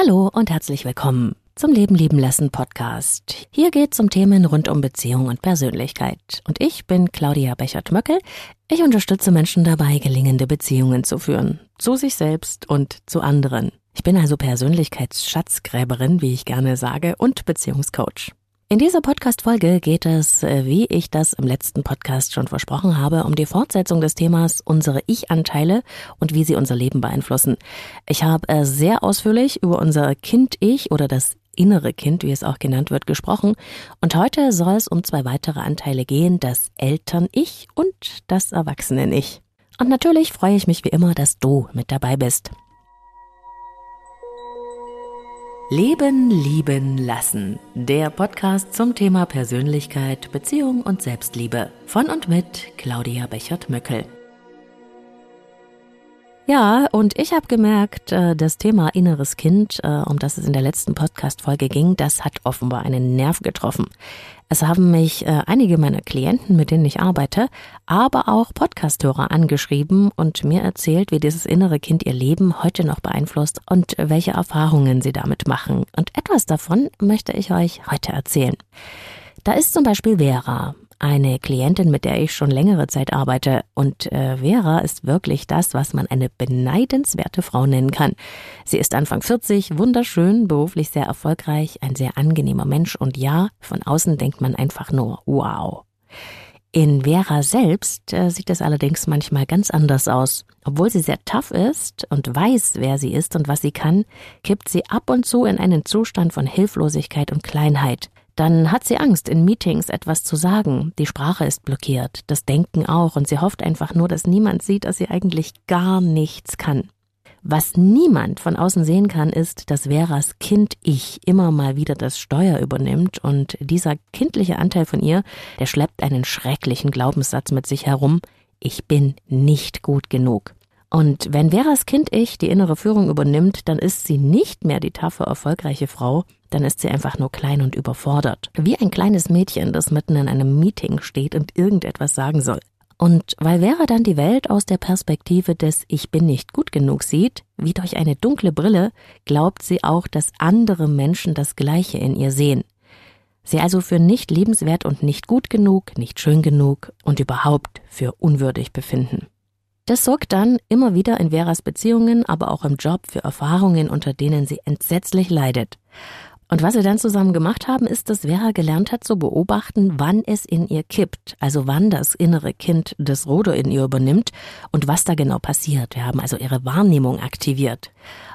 Hallo und herzlich willkommen zum Leben lieben lassen Podcast. Hier geht es um Themen rund um Beziehung und Persönlichkeit. Und ich bin Claudia Bechert-Möckel. Ich unterstütze Menschen dabei, gelingende Beziehungen zu führen. Zu sich selbst und zu anderen. Ich bin also Persönlichkeitsschatzgräberin, wie ich gerne sage, und Beziehungscoach. In dieser Podcast-Folge geht es, äh, wie ich das im letzten Podcast schon versprochen habe, um die Fortsetzung des Themas unsere Ich-Anteile und wie sie unser Leben beeinflussen. Ich habe äh, sehr ausführlich über unser Kind-Ich oder das innere Kind, wie es auch genannt wird, gesprochen. Und heute soll es um zwei weitere Anteile gehen, das Eltern-Ich und das Erwachsenen-Ich. Und natürlich freue ich mich wie immer, dass du mit dabei bist. Leben, lieben, lassen. Der Podcast zum Thema Persönlichkeit, Beziehung und Selbstliebe. Von und mit Claudia Bechert-Möckel. Ja, und ich habe gemerkt, äh, das Thema inneres Kind, äh, um das es in der letzten Podcast-Folge ging, das hat offenbar einen Nerv getroffen. Es haben mich äh, einige meiner Klienten, mit denen ich arbeite, aber auch Podcasthörer angeschrieben und mir erzählt, wie dieses innere Kind ihr Leben heute noch beeinflusst und welche Erfahrungen sie damit machen. Und etwas davon möchte ich euch heute erzählen. Da ist zum Beispiel Vera eine Klientin, mit der ich schon längere Zeit arbeite. Und äh, Vera ist wirklich das, was man eine beneidenswerte Frau nennen kann. Sie ist Anfang 40, wunderschön, beruflich sehr erfolgreich, ein sehr angenehmer Mensch und ja, von außen denkt man einfach nur, wow. In Vera selbst äh, sieht es allerdings manchmal ganz anders aus. Obwohl sie sehr tough ist und weiß, wer sie ist und was sie kann, kippt sie ab und zu in einen Zustand von Hilflosigkeit und Kleinheit. Dann hat sie Angst, in Meetings etwas zu sagen. Die Sprache ist blockiert, das Denken auch, und sie hofft einfach nur, dass niemand sieht, dass sie eigentlich gar nichts kann. Was niemand von außen sehen kann, ist, dass Veras Kind-Ich immer mal wieder das Steuer übernimmt und dieser kindliche Anteil von ihr, der schleppt einen schrecklichen Glaubenssatz mit sich herum, ich bin nicht gut genug. Und wenn Veras Kind-Ich die innere Führung übernimmt, dann ist sie nicht mehr die taffe, erfolgreiche Frau, dann ist sie einfach nur klein und überfordert. Wie ein kleines Mädchen, das mitten in einem Meeting steht und irgendetwas sagen soll. Und weil Vera dann die Welt aus der Perspektive des Ich bin nicht gut genug sieht, wie durch eine dunkle Brille, glaubt sie auch, dass andere Menschen das Gleiche in ihr sehen. Sie also für nicht lebenswert und nicht gut genug, nicht schön genug und überhaupt für unwürdig befinden. Das sorgt dann immer wieder in Veras Beziehungen, aber auch im Job für Erfahrungen, unter denen sie entsetzlich leidet. Und was sie dann zusammen gemacht haben, ist, dass Vera gelernt hat zu beobachten, wann es in ihr kippt, also wann das innere Kind das Ruder in ihr übernimmt und was da genau passiert. Wir haben also ihre Wahrnehmung aktiviert.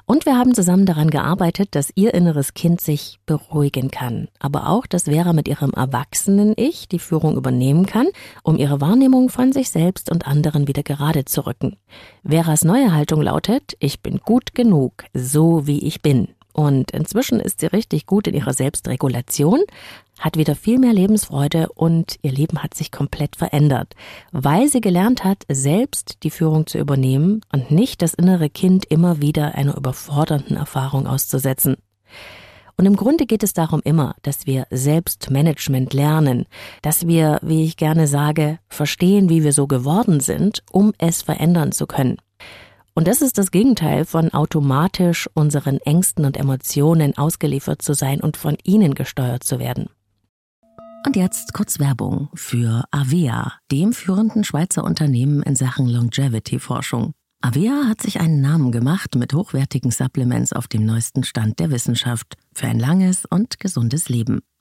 Und wir haben zusammen daran gearbeitet, dass ihr inneres Kind sich beruhigen kann, aber auch, dass Vera mit ihrem erwachsenen Ich die Führung übernehmen kann, um ihre Wahrnehmung von sich selbst und anderen wieder gerade zu rücken. Veras neue Haltung lautet, ich bin gut genug, so wie ich bin. Und inzwischen ist sie richtig gut in ihrer Selbstregulation, hat wieder viel mehr Lebensfreude und ihr Leben hat sich komplett verändert, weil sie gelernt hat, selbst die Führung zu übernehmen und nicht das innere Kind immer wieder einer überfordernden Erfahrung auszusetzen. Und im Grunde geht es darum immer, dass wir Selbstmanagement lernen, dass wir, wie ich gerne sage, verstehen, wie wir so geworden sind, um es verändern zu können. Und das ist das Gegenteil von automatisch unseren Ängsten und Emotionen ausgeliefert zu sein und von ihnen gesteuert zu werden. Und jetzt kurz Werbung für Avea, dem führenden Schweizer Unternehmen in Sachen Longevity-Forschung. Avea hat sich einen Namen gemacht mit hochwertigen Supplements auf dem neuesten Stand der Wissenschaft für ein langes und gesundes Leben.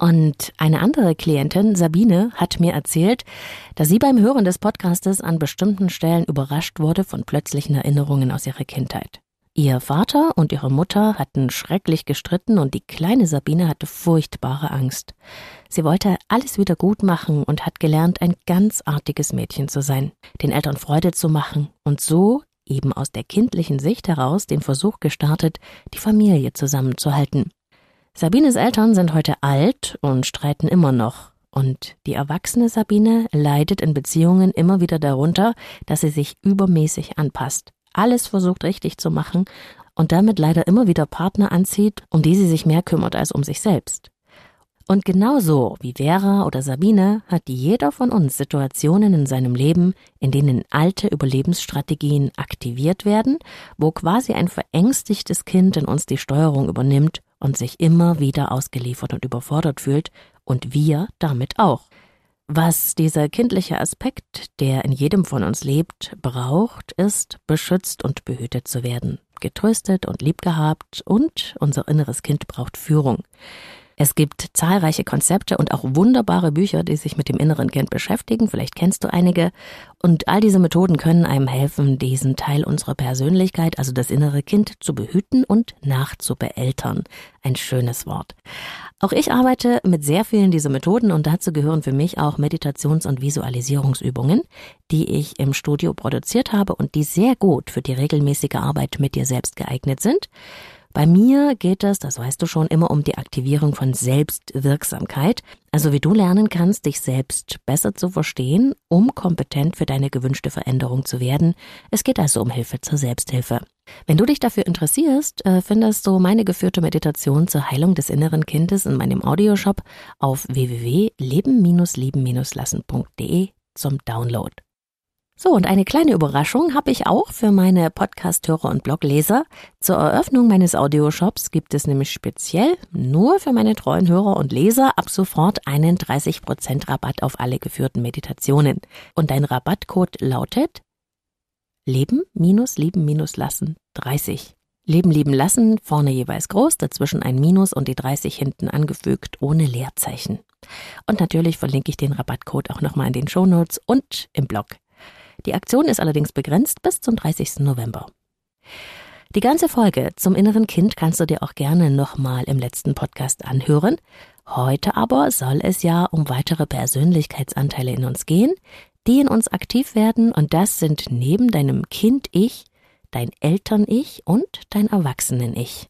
Und eine andere Klientin, Sabine, hat mir erzählt, dass sie beim Hören des Podcastes an bestimmten Stellen überrascht wurde von plötzlichen Erinnerungen aus ihrer Kindheit. Ihr Vater und ihre Mutter hatten schrecklich gestritten und die kleine Sabine hatte furchtbare Angst. Sie wollte alles wieder gut machen und hat gelernt, ein ganz artiges Mädchen zu sein, den Eltern Freude zu machen und so eben aus der kindlichen Sicht heraus den Versuch gestartet, die Familie zusammenzuhalten. Sabines Eltern sind heute alt und streiten immer noch. Und die erwachsene Sabine leidet in Beziehungen immer wieder darunter, dass sie sich übermäßig anpasst, alles versucht richtig zu machen und damit leider immer wieder Partner anzieht, um die sie sich mehr kümmert als um sich selbst. Und genauso wie Vera oder Sabine hat jeder von uns Situationen in seinem Leben, in denen alte Überlebensstrategien aktiviert werden, wo quasi ein verängstigtes Kind in uns die Steuerung übernimmt und sich immer wieder ausgeliefert und überfordert fühlt und wir damit auch. Was dieser kindliche Aspekt, der in jedem von uns lebt, braucht, ist, beschützt und behütet zu werden, getröstet und liebgehabt und unser inneres Kind braucht Führung. Es gibt zahlreiche Konzepte und auch wunderbare Bücher, die sich mit dem inneren Kind beschäftigen. Vielleicht kennst du einige. Und all diese Methoden können einem helfen, diesen Teil unserer Persönlichkeit, also das innere Kind, zu behüten und nachzubeeltern. Ein schönes Wort. Auch ich arbeite mit sehr vielen dieser Methoden und dazu gehören für mich auch Meditations- und Visualisierungsübungen, die ich im Studio produziert habe und die sehr gut für die regelmäßige Arbeit mit dir selbst geeignet sind. Bei mir geht es, das weißt du schon, immer um die Aktivierung von Selbstwirksamkeit, also wie du lernen kannst, dich selbst besser zu verstehen, um kompetent für deine gewünschte Veränderung zu werden. Es geht also um Hilfe zur Selbsthilfe. Wenn du dich dafür interessierst, äh, findest du meine geführte Meditation zur Heilung des inneren Kindes in meinem Audioshop auf www.leben-lieben-lassen.de zum Download. So, und eine kleine Überraschung habe ich auch für meine Podcast-Hörer und Blogleser. Zur Eröffnung meines Audioshops gibt es nämlich speziell nur für meine treuen Hörer und Leser ab sofort einen 30% Rabatt auf alle geführten Meditationen. Und dein Rabattcode lautet Leben minus lieben minus lassen 30. Leben lieben lassen, vorne jeweils groß, dazwischen ein Minus und die 30 hinten angefügt ohne Leerzeichen. Und natürlich verlinke ich den Rabattcode auch nochmal in den Shownotes und im Blog. Die Aktion ist allerdings begrenzt bis zum 30. November. Die ganze Folge zum inneren Kind kannst du dir auch gerne nochmal im letzten Podcast anhören. Heute aber soll es ja um weitere Persönlichkeitsanteile in uns gehen, die in uns aktiv werden und das sind neben deinem Kind-Ich, dein Eltern-Ich und dein Erwachsenen-Ich.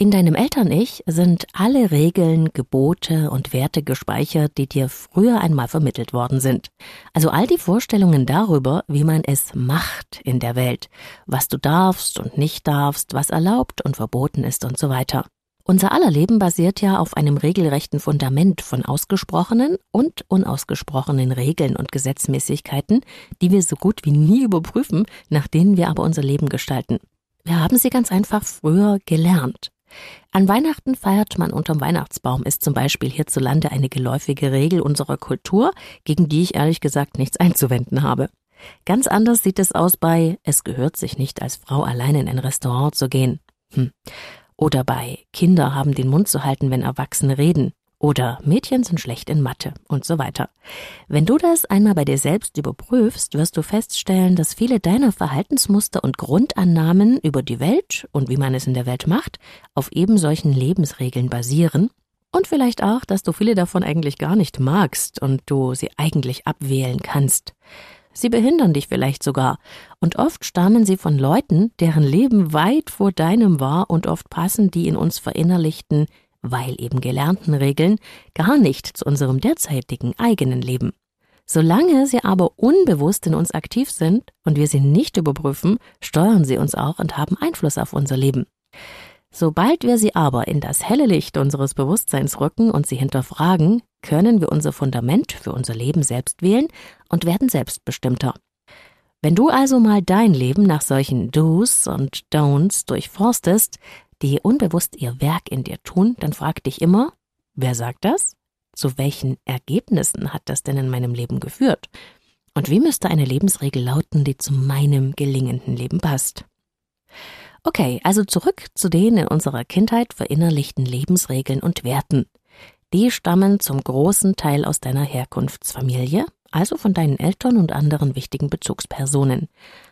In deinem Eltern-Ich sind alle Regeln, Gebote und Werte gespeichert, die dir früher einmal vermittelt worden sind. Also all die Vorstellungen darüber, wie man es macht in der Welt, was du darfst und nicht darfst, was erlaubt und verboten ist und so weiter. Unser aller Leben basiert ja auf einem regelrechten Fundament von ausgesprochenen und unausgesprochenen Regeln und Gesetzmäßigkeiten, die wir so gut wie nie überprüfen, nach denen wir aber unser Leben gestalten. Wir haben sie ganz einfach früher gelernt. An Weihnachten feiert man unterm Weihnachtsbaum, ist zum Beispiel hierzulande eine geläufige Regel unserer Kultur, gegen die ich ehrlich gesagt nichts einzuwenden habe. Ganz anders sieht es aus bei Es gehört sich nicht als Frau allein in ein Restaurant zu gehen. Hm. Oder bei Kinder haben den Mund zu halten, wenn Erwachsene reden. Oder Mädchen sind schlecht in Mathe und so weiter. Wenn du das einmal bei dir selbst überprüfst, wirst du feststellen, dass viele deiner Verhaltensmuster und Grundannahmen über die Welt und wie man es in der Welt macht, auf eben solchen Lebensregeln basieren und vielleicht auch, dass du viele davon eigentlich gar nicht magst und du sie eigentlich abwählen kannst. Sie behindern dich vielleicht sogar, und oft stammen sie von Leuten, deren Leben weit vor deinem war, und oft passen die in uns verinnerlichten weil eben gelernten Regeln, gar nicht zu unserem derzeitigen eigenen Leben. Solange sie aber unbewusst in uns aktiv sind und wir sie nicht überprüfen, steuern sie uns auch und haben Einfluss auf unser Leben. Sobald wir sie aber in das helle Licht unseres Bewusstseins rücken und sie hinterfragen, können wir unser Fundament für unser Leben selbst wählen und werden selbstbestimmter. Wenn du also mal dein Leben nach solchen Do's und Don'ts durchforstest, die unbewusst ihr Werk in dir tun, dann frag dich immer, wer sagt das? Zu welchen Ergebnissen hat das denn in meinem Leben geführt? Und wie müsste eine Lebensregel lauten, die zu meinem gelingenden Leben passt? Okay, also zurück zu den in unserer Kindheit verinnerlichten Lebensregeln und Werten. Die stammen zum großen Teil aus deiner Herkunftsfamilie, also von deinen Eltern und anderen wichtigen Bezugspersonen.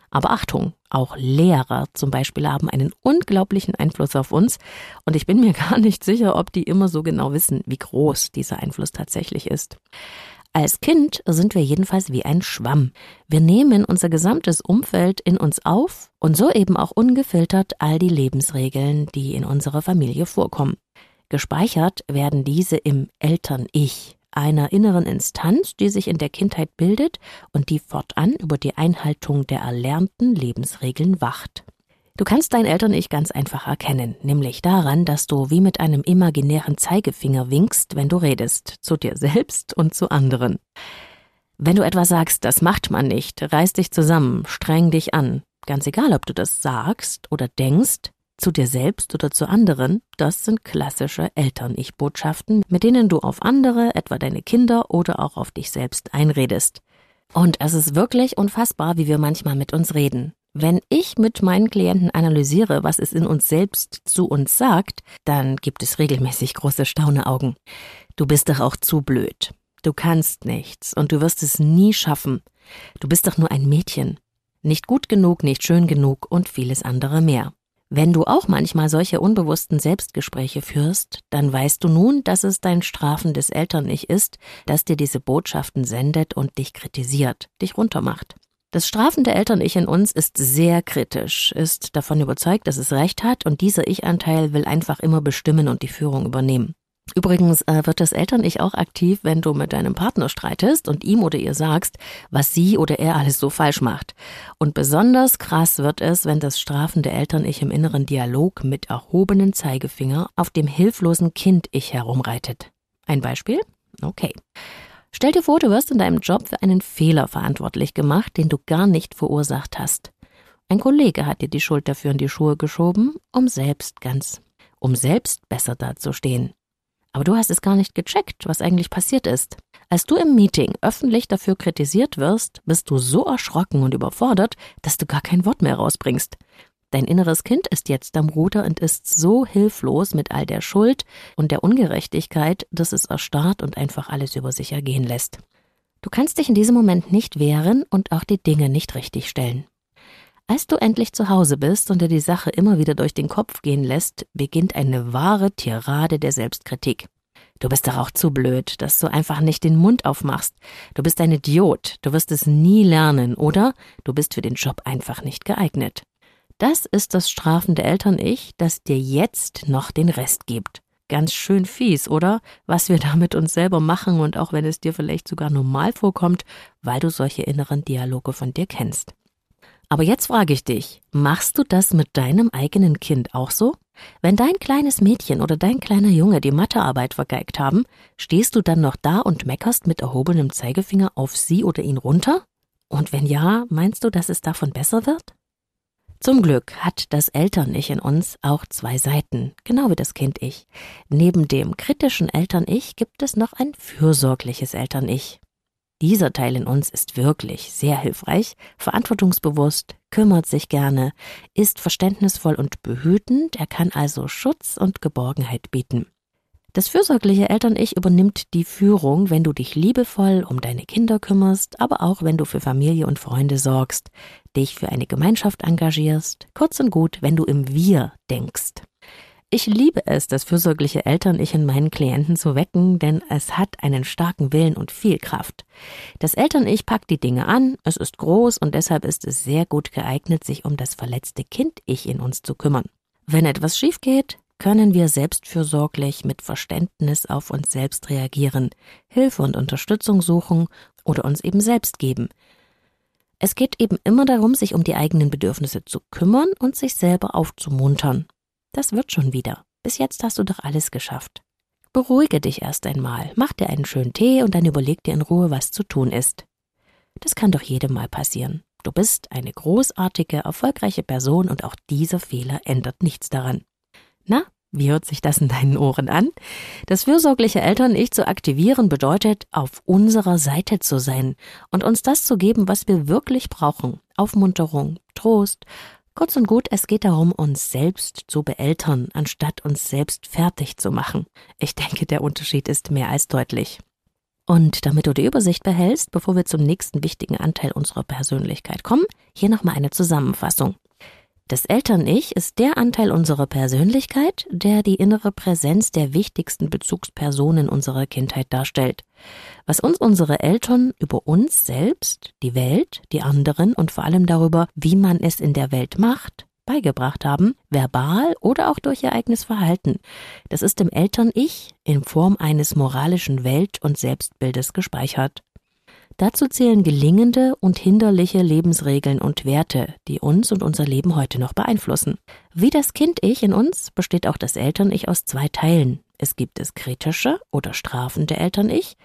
Aber Achtung, auch Lehrer zum Beispiel haben einen unglaublichen Einfluss auf uns und ich bin mir gar nicht sicher, ob die immer so genau wissen, wie groß dieser Einfluss tatsächlich ist. Als Kind sind wir jedenfalls wie ein Schwamm. Wir nehmen unser gesamtes Umfeld in uns auf und so eben auch ungefiltert all die Lebensregeln, die in unserer Familie vorkommen. Gespeichert werden diese im Eltern-Ich, einer inneren Instanz, die sich in der Kindheit bildet und die fortan über die Einhaltung der erlernten Lebensregeln wacht. Du kannst dein Eltern-Ich ganz einfach erkennen, nämlich daran, dass du wie mit einem imaginären Zeigefinger winkst, wenn du redest, zu dir selbst und zu anderen. Wenn du etwas sagst, das macht man nicht, reiß dich zusammen, streng dich an. Ganz egal, ob du das sagst oder denkst, zu dir selbst oder zu anderen, das sind klassische Eltern-Ich-Botschaften, mit denen du auf andere, etwa deine Kinder oder auch auf dich selbst einredest. Und es ist wirklich unfassbar, wie wir manchmal mit uns reden. Wenn ich mit meinen Klienten analysiere, was es in uns selbst zu uns sagt, dann gibt es regelmäßig große Stauneaugen. Du bist doch auch zu blöd. Du kannst nichts und du wirst es nie schaffen. Du bist doch nur ein Mädchen. Nicht gut genug, nicht schön genug und vieles andere mehr. Wenn du auch manchmal solche unbewussten Selbstgespräche führst, dann weißt du nun, dass es dein strafendes Eltern-Ich ist, das dir diese Botschaften sendet und dich kritisiert, dich runtermacht. Das strafende Eltern-Ich in uns ist sehr kritisch, ist davon überzeugt, dass es recht hat und dieser Ich-Anteil will einfach immer bestimmen und die Führung übernehmen. Übrigens äh, wird das Eltern-Ich auch aktiv, wenn du mit deinem Partner streitest und ihm oder ihr sagst, was sie oder er alles so falsch macht. Und besonders krass wird es, wenn das strafende Eltern-Ich im inneren Dialog mit erhobenen Zeigefinger auf dem hilflosen Kind-Ich herumreitet. Ein Beispiel? Okay. Stell dir vor, du wirst in deinem Job für einen Fehler verantwortlich gemacht, den du gar nicht verursacht hast. Ein Kollege hat dir die Schuld dafür in die Schuhe geschoben, um selbst ganz, um selbst besser dazustehen. Aber du hast es gar nicht gecheckt, was eigentlich passiert ist. Als du im Meeting öffentlich dafür kritisiert wirst, bist du so erschrocken und überfordert, dass du gar kein Wort mehr rausbringst. Dein inneres Kind ist jetzt am Ruder und ist so hilflos mit all der Schuld und der Ungerechtigkeit, dass es erstarrt und einfach alles über sich ergehen lässt. Du kannst dich in diesem Moment nicht wehren und auch die Dinge nicht richtig stellen. Als du endlich zu Hause bist und dir die Sache immer wieder durch den Kopf gehen lässt, beginnt eine wahre Tirade der Selbstkritik. Du bist doch auch zu blöd, dass du einfach nicht den Mund aufmachst. Du bist ein Idiot, du wirst es nie lernen, oder du bist für den Job einfach nicht geeignet. Das ist das strafende Eltern-Ich, das dir jetzt noch den Rest gibt. Ganz schön fies, oder? Was wir da mit uns selber machen und auch wenn es dir vielleicht sogar normal vorkommt, weil du solche inneren Dialoge von dir kennst. Aber jetzt frage ich dich, machst du das mit deinem eigenen Kind auch so? Wenn dein kleines Mädchen oder dein kleiner Junge die Mathearbeit vergeigt haben, stehst du dann noch da und meckerst mit erhobenem Zeigefinger auf sie oder ihn runter? Und wenn ja, meinst du, dass es davon besser wird? Zum Glück hat das Eltern-Ich in uns auch zwei Seiten, genau wie das Kind-Ich. Neben dem kritischen Eltern-Ich gibt es noch ein fürsorgliches Eltern-Ich. Dieser Teil in uns ist wirklich sehr hilfreich, verantwortungsbewusst, kümmert sich gerne, ist verständnisvoll und behütend, er kann also Schutz und Geborgenheit bieten. Das fürsorgliche Eltern-Ich übernimmt die Führung, wenn du dich liebevoll um deine Kinder kümmerst, aber auch wenn du für Familie und Freunde sorgst, dich für eine Gemeinschaft engagierst, kurz und gut, wenn du im Wir denkst. Ich liebe es, das fürsorgliche Eltern-Ich in meinen Klienten zu wecken, denn es hat einen starken Willen und viel Kraft. Das Eltern-Ich packt die Dinge an, es ist groß und deshalb ist es sehr gut geeignet, sich um das verletzte Kind-Ich in uns zu kümmern. Wenn etwas schief geht, können wir selbstfürsorglich mit Verständnis auf uns selbst reagieren, Hilfe und Unterstützung suchen oder uns eben selbst geben. Es geht eben immer darum, sich um die eigenen Bedürfnisse zu kümmern und sich selber aufzumuntern. Das wird schon wieder. Bis jetzt hast du doch alles geschafft. Beruhige dich erst einmal, mach dir einen schönen Tee und dann überleg dir in Ruhe, was zu tun ist. Das kann doch jedem mal passieren. Du bist eine großartige, erfolgreiche Person und auch dieser Fehler ändert nichts daran. Na, wie hört sich das in deinen Ohren an? Das fürsorgliche Eltern-Ich zu aktivieren bedeutet, auf unserer Seite zu sein und uns das zu geben, was wir wirklich brauchen. Aufmunterung, Trost. Kurz und gut, es geht darum, uns selbst zu beeltern, anstatt uns selbst fertig zu machen. Ich denke, der Unterschied ist mehr als deutlich. Und damit du die Übersicht behältst, bevor wir zum nächsten wichtigen Anteil unserer Persönlichkeit kommen, hier nochmal eine Zusammenfassung. Das Eltern-Ich ist der Anteil unserer Persönlichkeit, der die innere Präsenz der wichtigsten Bezugspersonen unserer Kindheit darstellt. Was uns unsere Eltern über uns selbst, die Welt, die anderen und vor allem darüber, wie man es in der Welt macht, beigebracht haben, verbal oder auch durch ihr eigenes Verhalten. Das ist im Eltern-Ich in Form eines moralischen Welt- und Selbstbildes gespeichert. Dazu zählen gelingende und hinderliche Lebensregeln und Werte, die uns und unser Leben heute noch beeinflussen. Wie das Kind-Ich in uns besteht auch das Eltern-Ich aus zwei Teilen. Es gibt das kritische oder strafende Eltern-Ich,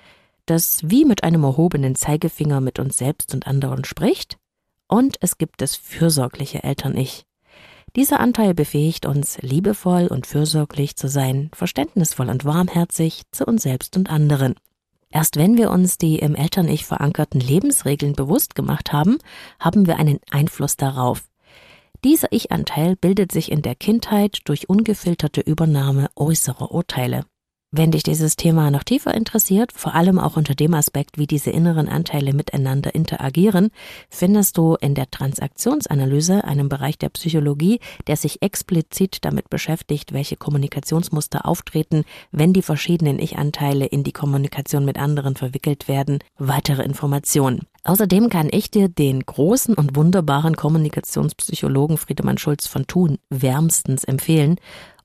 das wie mit einem erhobenen Zeigefinger mit uns selbst und anderen spricht, und es gibt das fürsorgliche Eltern-Ich. Dieser Anteil befähigt uns, liebevoll und fürsorglich zu sein, verständnisvoll und warmherzig zu uns selbst und anderen. Erst wenn wir uns die im Eltern-Ich verankerten Lebensregeln bewusst gemacht haben, haben wir einen Einfluss darauf. Dieser Ich-Anteil bildet sich in der Kindheit durch ungefilterte Übernahme äußerer Urteile. Wenn dich dieses Thema noch tiefer interessiert, vor allem auch unter dem Aspekt, wie diese inneren Anteile miteinander interagieren, findest du in der Transaktionsanalyse, einem Bereich der Psychologie, der sich explizit damit beschäftigt, welche Kommunikationsmuster auftreten, wenn die verschiedenen Ich-Anteile in die Kommunikation mit anderen verwickelt werden, weitere Informationen. Außerdem kann ich dir den großen und wunderbaren Kommunikationspsychologen Friedemann Schulz von Thun wärmstens empfehlen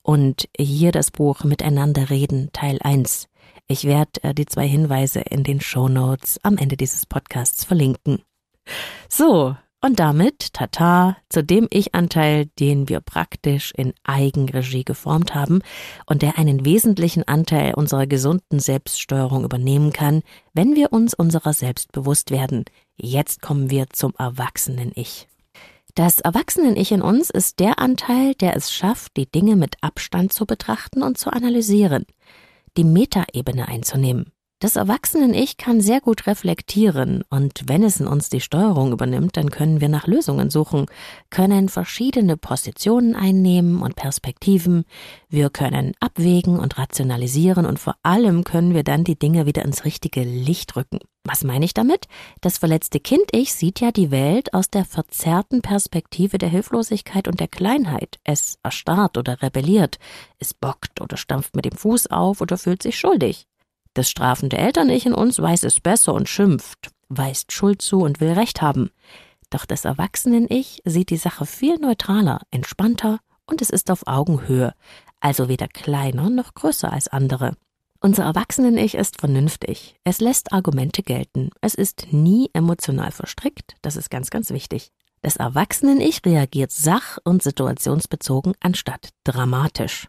und hier das Buch Miteinander reden, Teil 1. Ich werde äh, die zwei Hinweise in den Show Notes am Ende dieses Podcasts verlinken. So, und damit, tata, zu dem Ich-Anteil, den wir praktisch in Eigenregie geformt haben und der einen wesentlichen Anteil unserer gesunden Selbststeuerung übernehmen kann, wenn wir uns unserer selbst bewusst werden. Jetzt kommen wir zum Erwachsenen-Ich. Das Erwachsenen-Ich in uns ist der Anteil, der es schafft, die Dinge mit Abstand zu betrachten und zu analysieren, die Metaebene einzunehmen. Das Erwachsenen-Ich kann sehr gut reflektieren und wenn es in uns die Steuerung übernimmt, dann können wir nach Lösungen suchen, können verschiedene Positionen einnehmen und Perspektiven, wir können abwägen und rationalisieren und vor allem können wir dann die Dinge wieder ins richtige Licht rücken. Was meine ich damit? Das verletzte Kind-Ich sieht ja die Welt aus der verzerrten Perspektive der Hilflosigkeit und der Kleinheit. Es erstarrt oder rebelliert, es bockt oder stampft mit dem Fuß auf oder fühlt sich schuldig. Das strafende Eltern-Ich in uns weiß es besser und schimpft, weist Schuld zu und will Recht haben. Doch das Erwachsenen-Ich sieht die Sache viel neutraler, entspannter und es ist auf Augenhöhe, also weder kleiner noch größer als andere. Unser Erwachsenen-Ich ist vernünftig. Es lässt Argumente gelten. Es ist nie emotional verstrickt. Das ist ganz, ganz wichtig. Das Erwachsenen-Ich reagiert sach- und situationsbezogen anstatt dramatisch.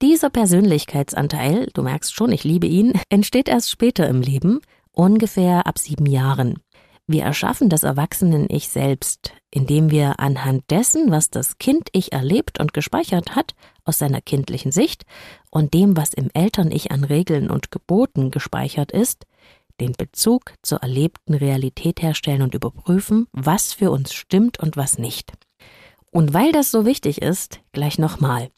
Dieser Persönlichkeitsanteil, du merkst schon, ich liebe ihn, entsteht erst später im Leben, ungefähr ab sieben Jahren. Wir erschaffen das Erwachsenen-Ich selbst, indem wir anhand dessen, was das Kind-Ich erlebt und gespeichert hat, aus seiner kindlichen Sicht und dem, was im Eltern-Ich an Regeln und Geboten gespeichert ist, den Bezug zur erlebten Realität herstellen und überprüfen, was für uns stimmt und was nicht. Und weil das so wichtig ist, gleich nochmal.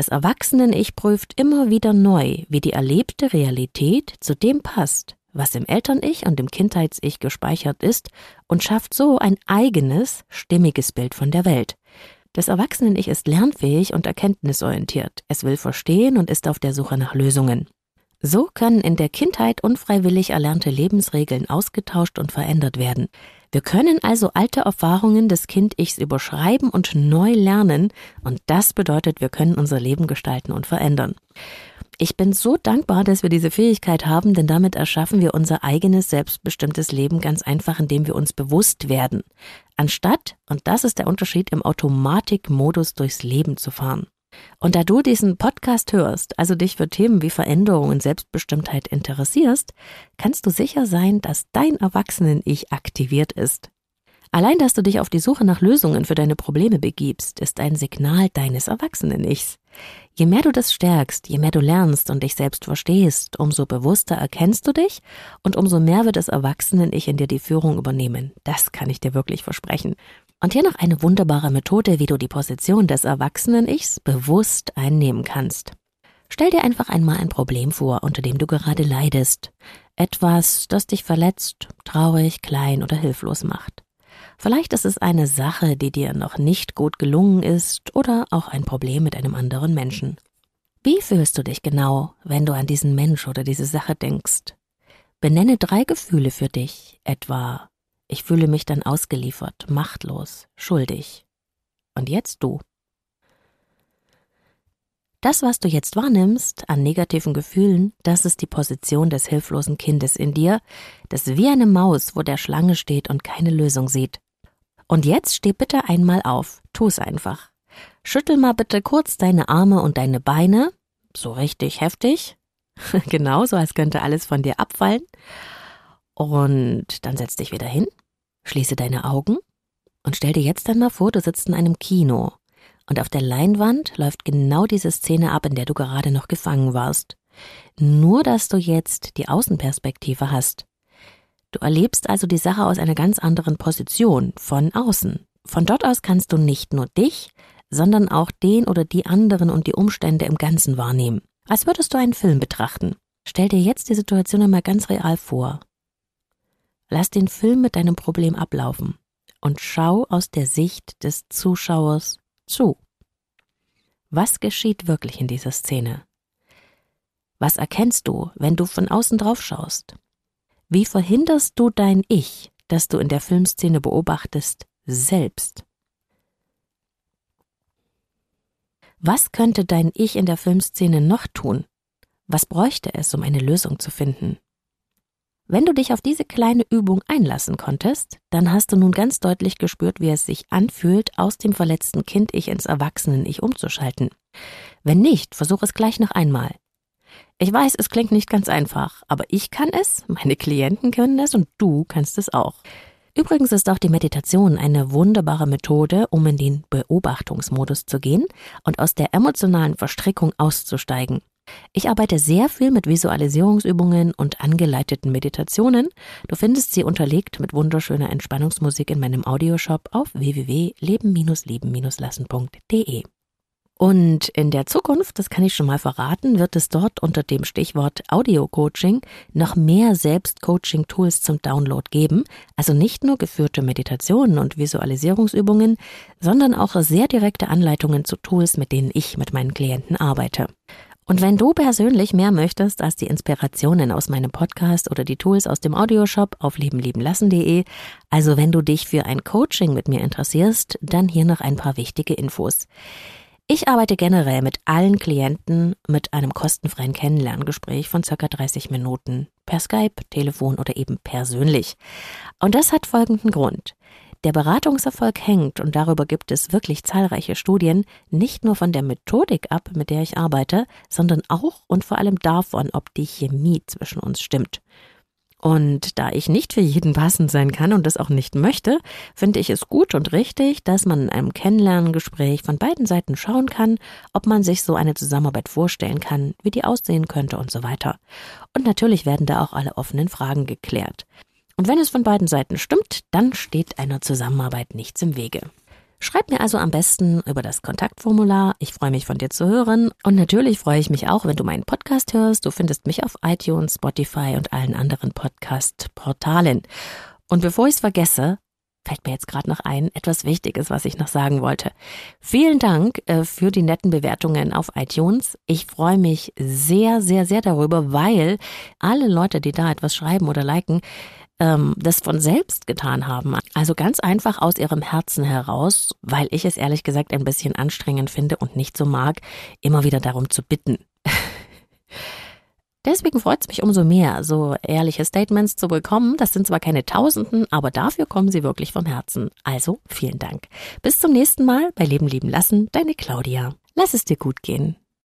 Das Erwachsenen-Ich prüft immer wieder neu, wie die erlebte Realität zu dem passt, was im Eltern-Ich und im Kindheits-Ich gespeichert ist und schafft so ein eigenes, stimmiges Bild von der Welt. Das Erwachsenen-Ich ist lernfähig und erkenntnisorientiert. Es will verstehen und ist auf der Suche nach Lösungen. So können in der Kindheit unfreiwillig erlernte Lebensregeln ausgetauscht und verändert werden. Wir können also alte Erfahrungen des Kind-Ichs überschreiben und neu lernen, und das bedeutet, wir können unser Leben gestalten und verändern. Ich bin so dankbar, dass wir diese Fähigkeit haben, denn damit erschaffen wir unser eigenes selbstbestimmtes Leben ganz einfach, indem wir uns bewusst werden, anstatt, und das ist der Unterschied, im Automatikmodus durchs Leben zu fahren. Und da du diesen Podcast hörst, also dich für Themen wie Veränderung und Selbstbestimmtheit interessierst, kannst du sicher sein, dass dein Erwachsenen-Ich aktiviert ist. Allein, dass du dich auf die Suche nach Lösungen für deine Probleme begibst, ist ein Signal deines Erwachsenen-Ichs. Je mehr du das stärkst, je mehr du lernst und dich selbst verstehst, umso bewusster erkennst du dich und umso mehr wird das Erwachsenen-Ich in dir die Führung übernehmen. Das kann ich dir wirklich versprechen. Und hier noch eine wunderbare Methode, wie du die Position des Erwachsenen-Ichs bewusst einnehmen kannst. Stell dir einfach einmal ein Problem vor, unter dem du gerade leidest. Etwas, das dich verletzt, traurig, klein oder hilflos macht. Vielleicht ist es eine Sache, die dir noch nicht gut gelungen ist oder auch ein Problem mit einem anderen Menschen. Wie fühlst du dich genau, wenn du an diesen Mensch oder diese Sache denkst? Benenne drei Gefühle für dich, etwa ich fühle mich dann ausgeliefert, machtlos, schuldig. Und jetzt du. Das, was du jetzt wahrnimmst an negativen Gefühlen, das ist die Position des hilflosen Kindes in dir, das wie eine Maus vor der Schlange steht und keine Lösung sieht. Und jetzt steh bitte einmal auf, tu's einfach. Schüttel mal bitte kurz deine Arme und deine Beine, so richtig heftig, genau so, als könnte alles von dir abfallen. Und dann setz dich wieder hin, schließe deine Augen und stell dir jetzt einmal vor, du sitzt in einem Kino und auf der Leinwand läuft genau diese Szene ab, in der du gerade noch gefangen warst. Nur, dass du jetzt die Außenperspektive hast. Du erlebst also die Sache aus einer ganz anderen Position, von außen. Von dort aus kannst du nicht nur dich, sondern auch den oder die anderen und die Umstände im Ganzen wahrnehmen. Als würdest du einen Film betrachten. Stell dir jetzt die Situation einmal ganz real vor. Lass den Film mit deinem Problem ablaufen und schau aus der Sicht des Zuschauers zu. Was geschieht wirklich in dieser Szene? Was erkennst du, wenn du von außen drauf schaust? Wie verhinderst du dein Ich, das du in der Filmszene beobachtest, selbst? Was könnte dein Ich in der Filmszene noch tun? Was bräuchte es, um eine Lösung zu finden? Wenn du dich auf diese kleine Übung einlassen konntest, dann hast du nun ganz deutlich gespürt, wie es sich anfühlt, aus dem verletzten Kind-Ich ins Erwachsenen-Ich umzuschalten. Wenn nicht, versuch es gleich noch einmal. Ich weiß, es klingt nicht ganz einfach, aber ich kann es, meine Klienten können es und du kannst es auch. Übrigens ist auch die Meditation eine wunderbare Methode, um in den Beobachtungsmodus zu gehen und aus der emotionalen Verstrickung auszusteigen. Ich arbeite sehr viel mit Visualisierungsübungen und angeleiteten Meditationen. Du findest sie unterlegt mit wunderschöner Entspannungsmusik in meinem Audioshop auf www.leben-leben-lassen.de. Und in der Zukunft, das kann ich schon mal verraten, wird es dort unter dem Stichwort Audio-Coaching noch mehr Selbst-Coaching-Tools zum Download geben. Also nicht nur geführte Meditationen und Visualisierungsübungen, sondern auch sehr direkte Anleitungen zu Tools, mit denen ich mit meinen Klienten arbeite. Und wenn du persönlich mehr möchtest als die Inspirationen aus meinem Podcast oder die Tools aus dem Audioshop auf lebenliebenlassen.de, also wenn du dich für ein Coaching mit mir interessierst, dann hier noch ein paar wichtige Infos. Ich arbeite generell mit allen Klienten mit einem kostenfreien Kennenlerngespräch von circa 30 Minuten per Skype, Telefon oder eben persönlich. Und das hat folgenden Grund. Der Beratungserfolg hängt, und darüber gibt es wirklich zahlreiche Studien, nicht nur von der Methodik ab, mit der ich arbeite, sondern auch und vor allem davon, ob die Chemie zwischen uns stimmt. Und da ich nicht für jeden passend sein kann und das auch nicht möchte, finde ich es gut und richtig, dass man in einem Kennenlerngespräch von beiden Seiten schauen kann, ob man sich so eine Zusammenarbeit vorstellen kann, wie die aussehen könnte und so weiter. Und natürlich werden da auch alle offenen Fragen geklärt. Und wenn es von beiden Seiten stimmt, dann steht einer Zusammenarbeit nichts im Wege. Schreib mir also am besten über das Kontaktformular. Ich freue mich von dir zu hören. Und natürlich freue ich mich auch, wenn du meinen Podcast hörst. Du findest mich auf iTunes, Spotify und allen anderen Podcast-Portalen. Und bevor ich es vergesse, fällt mir jetzt gerade noch ein, etwas Wichtiges, was ich noch sagen wollte. Vielen Dank äh, für die netten Bewertungen auf iTunes. Ich freue mich sehr, sehr, sehr darüber, weil alle Leute, die da etwas schreiben oder liken, ähm, das von selbst getan haben. Also ganz einfach aus ihrem Herzen heraus, weil ich es ehrlich gesagt ein bisschen anstrengend finde und nicht so mag, immer wieder darum zu bitten. Deswegen freut es mich umso mehr, so ehrliche Statements zu bekommen. Das sind zwar keine Tausenden, aber dafür kommen sie wirklich vom Herzen. Also vielen Dank. Bis zum nächsten Mal bei Leben lieben lassen, deine Claudia. Lass es dir gut gehen.